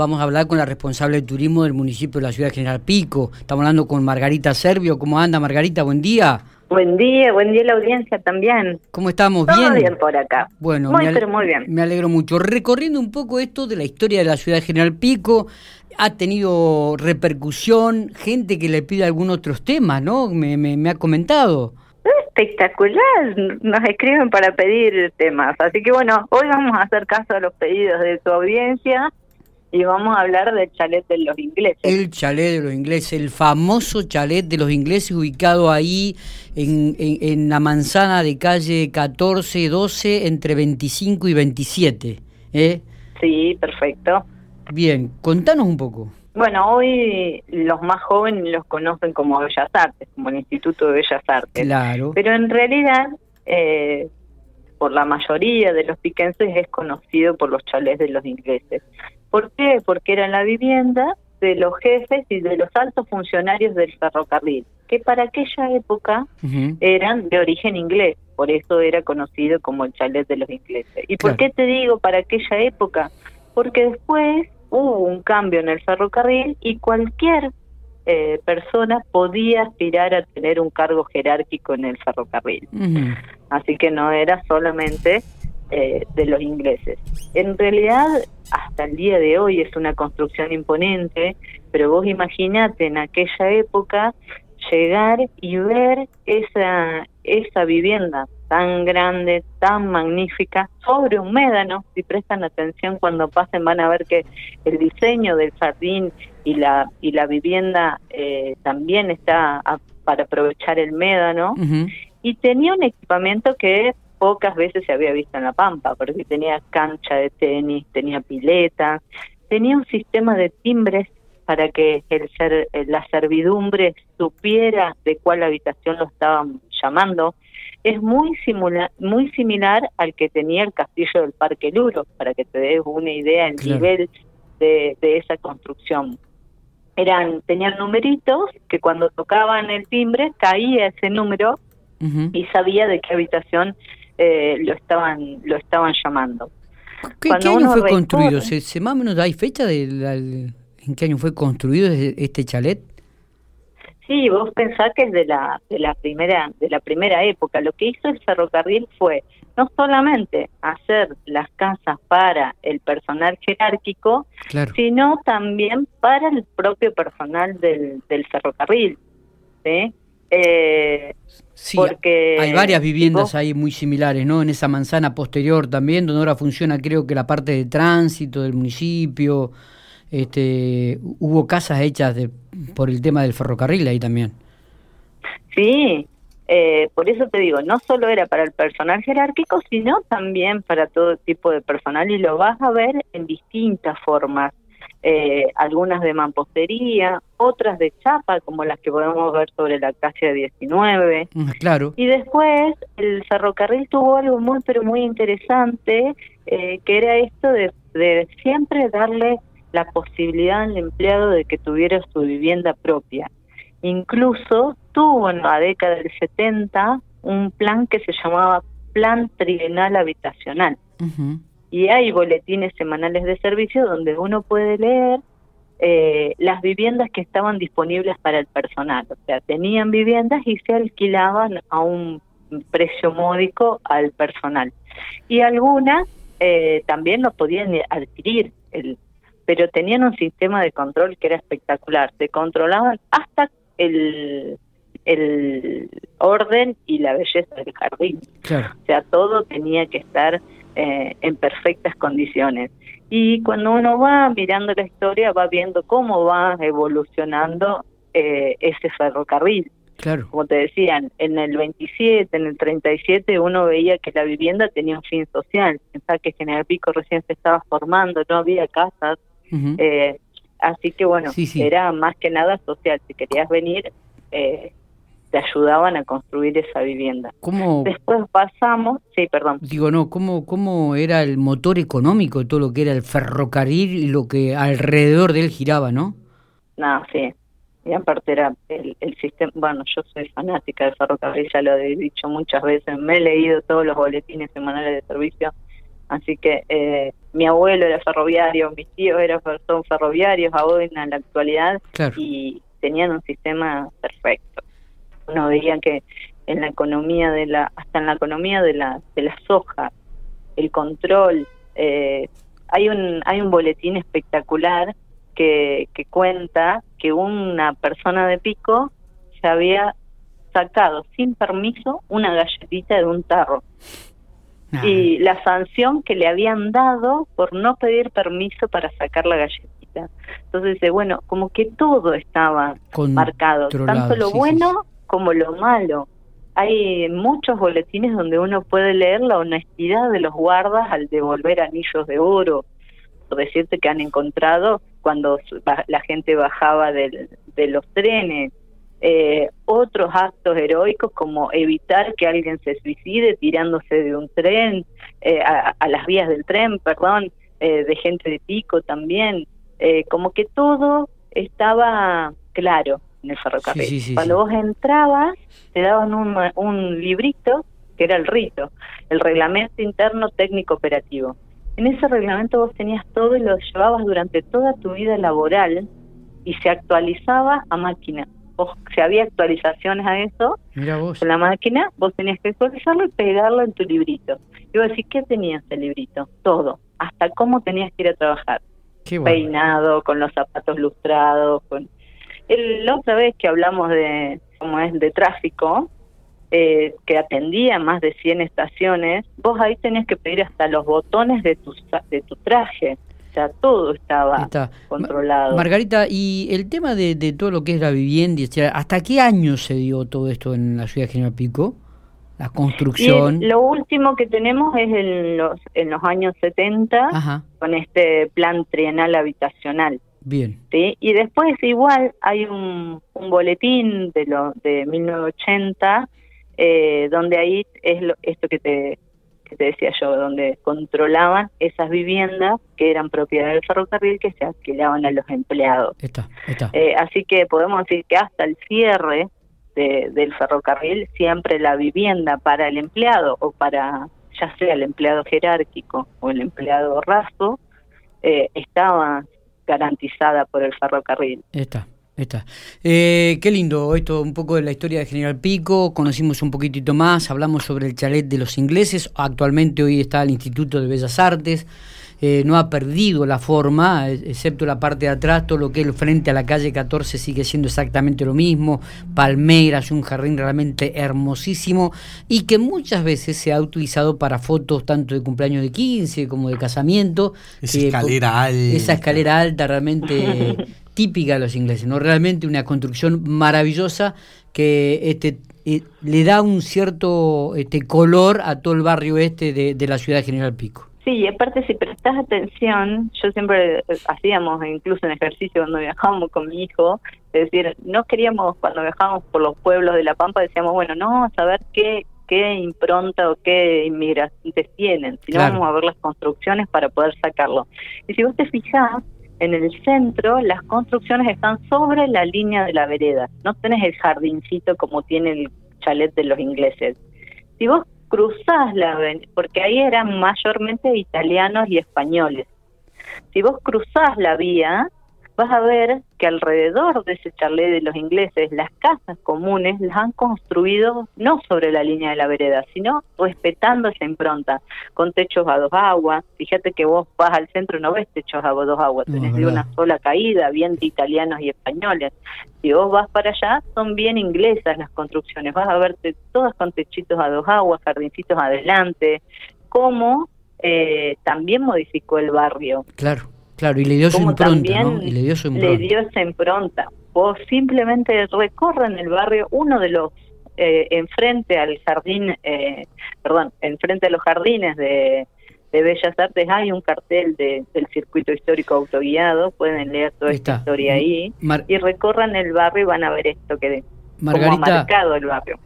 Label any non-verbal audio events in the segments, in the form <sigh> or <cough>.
Vamos a hablar con la responsable de turismo del municipio de la ciudad de General Pico. Estamos hablando con Margarita Servio. ¿Cómo anda, Margarita? Buen día. Buen día, buen día la audiencia también. ¿Cómo estamos? Todo ¿Bien? bien por acá. Bueno, pero muy bien. me alegro mucho. Recorriendo un poco esto de la historia de la ciudad de General Pico, ha tenido repercusión, gente que le pide algunos otros temas, ¿no? Me, me, me ha comentado. Espectacular, nos escriben para pedir temas. Así que bueno, hoy vamos a hacer caso a los pedidos de tu audiencia y vamos a hablar del chalet de los ingleses. El chalet de los ingleses, el famoso chalet de los ingleses ubicado ahí en, en, en la manzana de calle 14, 12, entre 25 y 27. ¿eh? Sí, perfecto. Bien, contanos un poco. Bueno, hoy los más jóvenes los conocen como Bellas Artes, como el Instituto de Bellas Artes. Claro. Pero en realidad, eh, por la mayoría de los piquenses es conocido por los chalés de los ingleses. ¿Por qué? Porque era la vivienda de los jefes y de los altos funcionarios del ferrocarril, que para aquella época eran de origen inglés, por eso era conocido como el chalet de los ingleses. ¿Y por Claro. qué te digo para aquella época? Porque después hubo un cambio en el ferrocarril y cualquier eh, persona podía aspirar a tener un cargo jerárquico en el ferrocarril. Así que no era solamente eh, de los ingleses. En realidad, hasta el día de hoy es una construcción imponente, pero vos imaginate en aquella época llegar y ver esa, esa vivienda tan grande, tan magnífica, sobre un médano. Si prestan atención cuando pasen van a ver que el diseño del jardín y la, y la vivienda eh, también está a- para aprovechar el médano y tenía un equipamiento que pocas veces se había visto en La Pampa, porque tenía cancha de tenis, tenía pileta, tenía un sistema de timbres para que el ser, eh, la servidumbre supiera de cuál habitación lo estaban llamando. Es muy, simula- muy similar al que tenía el castillo del Parque Luro, para que te des una idea del Claro. nivel de, de esa construcción. Eran, tenían numeritos que cuando tocaban el timbre caía ese número y sabía de qué habitación eh, lo estaban lo estaban llamando. ¿Qué, qué año fue recorre- construido? ¿Se, se más o menos hay fecha de la- en qué año fue construido este este chalet? Sí, vos pensás que es de la de la primera de la primera época. Lo que hizo el ferrocarril fue no solamente hacer las casas para el personal jerárquico, Claro. sino también para el propio personal del, del ferrocarril. ¿sí? Eh, Sí, porque hay varias viviendas ahí muy similares, ¿no? En esa manzana posterior también, donde ahora funciona creo que la parte de tránsito del municipio. Este, hubo casas hechas de, por el tema del ferrocarril ahí también. Sí, eh, por eso te digo, no solo era para el personal jerárquico, sino también para todo tipo de personal y lo vas a ver en distintas formas. Eh, algunas de mampostería, otras de chapa, como las que podemos ver sobre la calle 19. Mm, Claro. Y después el ferrocarril tuvo algo muy, pero muy interesante, eh, que era esto de, de siempre darle la posibilidad al empleado de que tuviera su vivienda propia. Incluso tuvo en la década del 70 un plan que se llamaba Plan Trienal Habitacional. Ujú. Y hay boletines semanales de servicio donde uno puede leer eh, las viviendas que estaban disponibles para el personal. O sea, tenían viviendas y se alquilaban a un precio módico al personal. Y algunas eh, también lo podían adquirir, el, pero tenían un sistema de control que era espectacular. Se controlaban hasta el, el orden y la belleza del jardín. Claro. O sea, todo tenía que estar eh, en perfectas condiciones. Y cuando uno va mirando la historia, va viendo cómo va evolucionando eh, ese ferrocarril. Claro. Como te decían, en el 27, en el 37, uno veía que la vivienda tenía un fin social. Pensaba que General Pico recién se estaba formando, no había casas. Eh, así que bueno, Sí, sí. era más que nada social. Si querías venir, eh, te ayudaban a construir esa vivienda. ¿Cómo, Después pasamos, sí, perdón. digo, no, cómo, cómo era el motor económico de todo lo que era el ferrocarril y lo que alrededor de él giraba, ¿no? No, sí. Y aparte era el, el sistema, bueno, yo soy fanática del ferrocarril, ya lo he dicho muchas veces, me he leído todos los boletines semanales de servicio Así que eh, mi abuelo era ferroviario, mis tíos eran, son ferroviarios ahora en la actualidad y tenían un sistema perfecto. Uno veía que en la economía de la, hasta en la economía de la, de la soja, el control, eh, hay un, hay un boletín espectacular que, que cuenta que una persona de pico se había sacado sin permiso una galletita de un tarro. Y la sanción que le habían dado por no pedir permiso para sacar la galletita. Entonces dice, bueno, como que todo estaba marcado, tanto lo bueno como lo malo. Hay muchos boletines donde uno puede leer la honestidad de los guardas al devolver anillos de oro, o decirte que han encontrado cuando la gente bajaba de los trenes, eh, otros actos heroicos como evitar que alguien se suicide tirándose de un tren, eh, a, las vías del tren, perdón, eh, de gente de pico también, como que todo estaba claro en el ferrocarril. Cuando vos entrabas, te daban un, un librito que era el rito, el reglamento interno técnico operativo. En ese reglamento vos tenías todo y lo llevabas durante toda tu vida laboral y se actualizaba a máquina si había actualizaciones a eso en la máquina, vos tenías que actualizarlo y pegarlo en tu librito. Y vos decís, ¿qué tenías el librito? Todo, hasta cómo tenías que ir a trabajar. Peinado, con los zapatos lustrados, con... El, la otra vez que hablamos de, cómo es, de tráfico, eh, que atendía más de 100 estaciones, vos ahí tenías que pedir hasta los botones de tu, de tu traje sea, todo estaba controlado. Margarita, y el tema de, todo lo que es la vivienda, ¿hasta qué año se dio todo esto en la ciudad de General Pico? La construcción. lo último que tenemos es en los, en los años 70, con este plan trienal habitacional. Bien. ¿sí? Y después igual hay un, un boletín de, lo, de 1980, eh, donde ahí es lo, esto que te que te decía yo, donde controlaban esas viviendas que eran propiedad del ferrocarril que se alquilaban a los empleados. Está, está. Eh, así que podemos decir que hasta el cierre del ferrocarril siempre la vivienda para el empleado o para ya sea el empleado jerárquico o el empleado raso eh, estaba garantizada por el ferrocarril. Está. Eh, qué lindo, esto un poco de la historia de General Pico, conocimos un poquitito más, hablamos sobre el chalet de los ingleses, actualmente hoy está el Instituto de Bellas Artes, eh, no ha perdido la forma, excepto la parte de atrás, todo lo que es el frente a la calle 14 sigue siendo exactamente lo mismo, palmeras, un jardín realmente hermosísimo y que muchas veces se ha utilizado para fotos tanto de cumpleaños de 15 como de casamiento. Esa escalera alta. Esa escalera alta realmente <laughs> típica de los ingleses, ¿no? Realmente una construcción maravillosa que este, eh, le da un cierto este, color a todo el barrio este de, la ciudad de General Pico. Sí, y aparte si prestas atención, yo siempre eh, hacíamos incluso en ejercicio cuando viajábamos con mi hijo, es decir, no queríamos cuando viajábamos por los pueblos de La Pampa, decíamos, bueno, no a ver qué, qué impronta o qué inmigrantes tienen, sino vamos a ver las construcciones para poder sacarlo. Y si vos te fijás, en el centro las construcciones están sobre la línea de la vereda. No tenés el jardincito como tiene el chalet de los ingleses. Si vos cruzás la porque ahí eran mayormente italianos y españoles. Si vos cruzás la vía, vas a ver que alrededor de ese chalet de los ingleses, las casas comunes las han construido no sobre la línea de la vereda, sino respetando esa impronta, con techos a dos aguas. Fíjate que vos vas al centro y no ves techos a dos aguas, tenés de una sola caída, bien de italianos y españoles. Si vos vas para allá, son bien inglesas las construcciones, vas a verte todas con techitos a dos aguas, jardincitos adelante, como eh, también modificó el barrio. Claro Claro, y le dio su impronta, ¿no? Y le dio su impronta. Le dio esa impronta. O simplemente recorren el barrio, uno de los, eh, enfrente al jardín, eh, perdón, enfrente a los jardines de, Bellas Artes hay un cartel de, del circuito histórico autoguiado, pueden leer toda esta historia ahí, y recorran el barrio y van a ver esto que Margarita,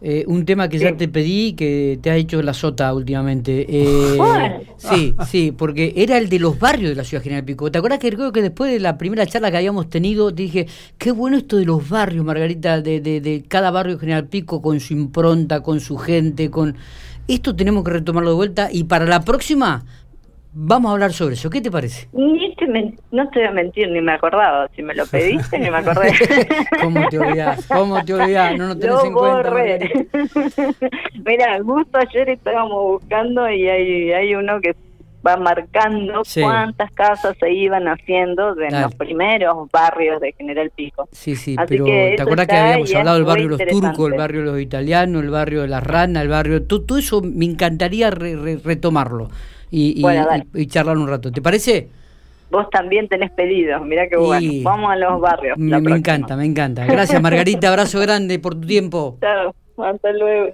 eh, un tema que ya te pedí, que te ha hecho la sota últimamente. Eh, sí, sí, porque era el de los barrios de la ciudad General Pico. ¿Te acuerdas que creo que después de la primera charla que habíamos tenido, te dije, qué bueno esto de los barrios, Margarita, de, de, de cada barrio General Pico con su impronta, con su gente, con... Esto tenemos que retomarlo de vuelta y para la próxima Vamos a hablar sobre eso. ¿Qué te parece? Ni te no te voy a mentir, ni me acordaba. Si me lo pediste, ni me acordé. <laughs> ¿Cómo te olvidás? ¿Cómo te olvidás? No nos tenés en cuenta. <laughs> Mira, justo ayer estábamos buscando y hay, hay uno que va marcando cuántas casas se iban haciendo de los primeros barrios de General Pico. Sí, sí, pero ¿te acuerdas que habíamos hablado del barrio de los turcos, el barrio de los italianos, el barrio de las ranas, el barrio... Todo, eso me encantaría retomarlo y, y, charlar un rato. ¿Te parece? Vos también tenés pedidos, mira qué bueno. Vamos a los barrios. Me, me encanta, me encanta. Gracias Margarita, <laughs> abrazo grande por tu tiempo. Chao, hasta luego.